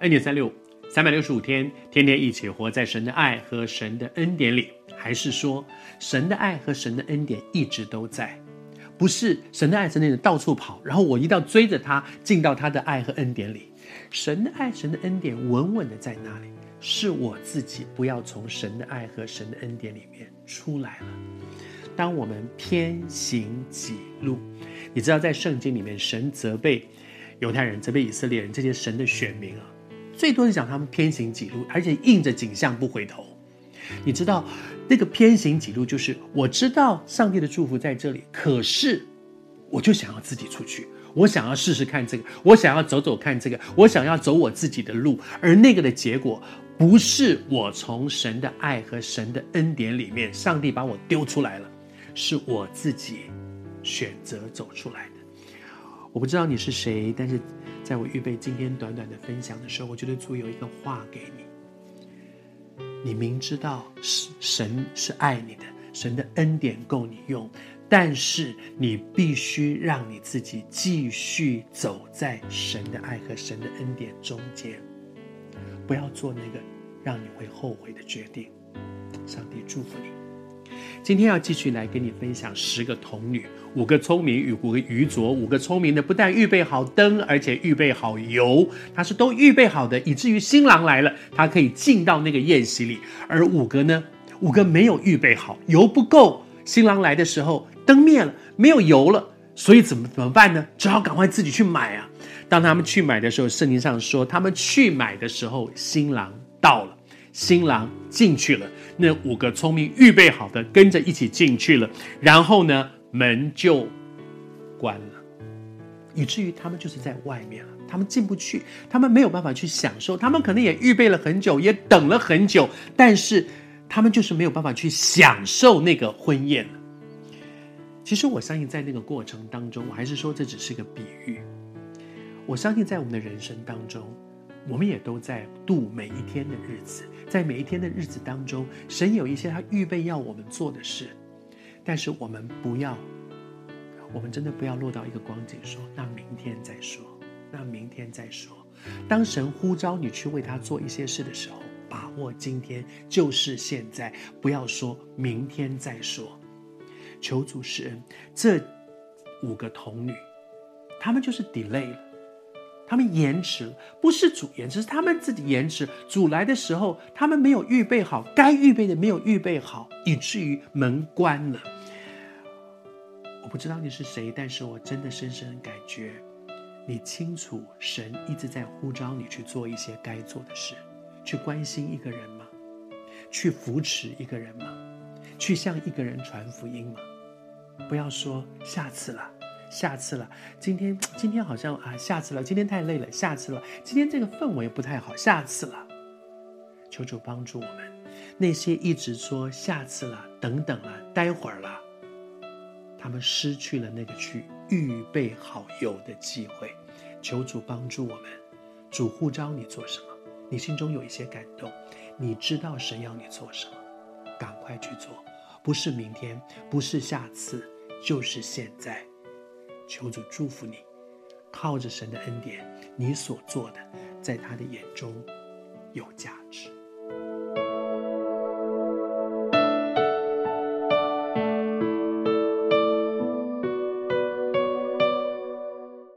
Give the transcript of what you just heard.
恩典三六，三百六十五天，天天一起活在神的爱和神的恩典里。还是说，神的爱和神的恩典一直都在，不是神的爱、神的恩典到处跑，然后我一定要追着他进到他的爱和恩典里。神的爱、神的恩典稳稳的在那里，是我自己不要从神的爱和神的恩典里面出来了。当我们偏行己路，你知道，在圣经里面，神责备犹太人、责备以色列人这些神的选民啊，最多是讲他们偏行己路，而且硬着颈项不回头。你知道，那个偏行己路，就是我知道上帝的祝福在这里，可是我就想要自己出去，我想要试试看这个，我想要走走看这个，我想要走我自己的路，而那个的结果不是我从神的爱和神的恩典里面，上帝把我丢出来了。是我自己选择走出来。我不知道你是谁，但是在我预备今天短短的分享的时候，我觉得主有一个话给你。你明知道是神是爱你的，神的恩典够你用，但是你必须让你自己继续走在神的爱和神的恩典中间，不要做那个让你会后悔的决定。上帝祝福你。今天要继续来跟你分享十个童女，五个聪明与五个愚拙。五个聪明的不但预备好灯，而且预备好油，它是都预备好的，以至于新郎来了，他可以进到那个宴席里。而五个呢，五个没有预备好，油不够，新郎来的时候灯灭了，没有油了，所以怎么怎么办呢？只好赶快自己去买啊。当他们去买的时候，圣经上说，他们去买的时候，新郎到了。新郎进去了，那五个聪明预备好的跟着一起进去了，然后呢，门就关了，以至于他们就是在外面了，他们进不去，他们没有办法去享受，他们可能也预备了很久，也等了很久，但是他们就是没有办法去享受那个婚宴。其实我相信，在那个过程当中，我还是说这只是个比喻。我相信在我们的人生当中，我们也都在度每一天的日子。在每一天的日子当中，神有一些他预备要我们做的事，但是我们不要，我们真的不要落到一个光景说，那明天再说，那明天再说。当神呼召你去为他做一些事的时候，把握今天就是现在，不要说明天再说。求主施恩，这五个童女，他们就是 delay 了。他们延迟，不是主延迟，是他们自己延迟。主来的时候，他们没有预备好，该预备的没有预备好，以至于门关了。我不知道你是谁，但是我真的深深感觉，你清楚神一直在呼召你去做一些该做的事，去关心一个人吗？去扶持一个人吗？去向一个人传福音吗？不要说下次了。下次了，今天 今天好像啊，下次了，今天太累了，下次了，今天这个氛围不太好，下次了。求主帮助我们，那些一直说下次了、等等了、待会儿了，他们失去了那个去预备好油的机会。求主帮助我们，主呼召你做什么？你心中有一些感动，你知道神要你做什么，赶快去做，不是明天，不是下次，就是现在。求主祝福你，靠着神的恩典，你所做的，在他的眼中有价值。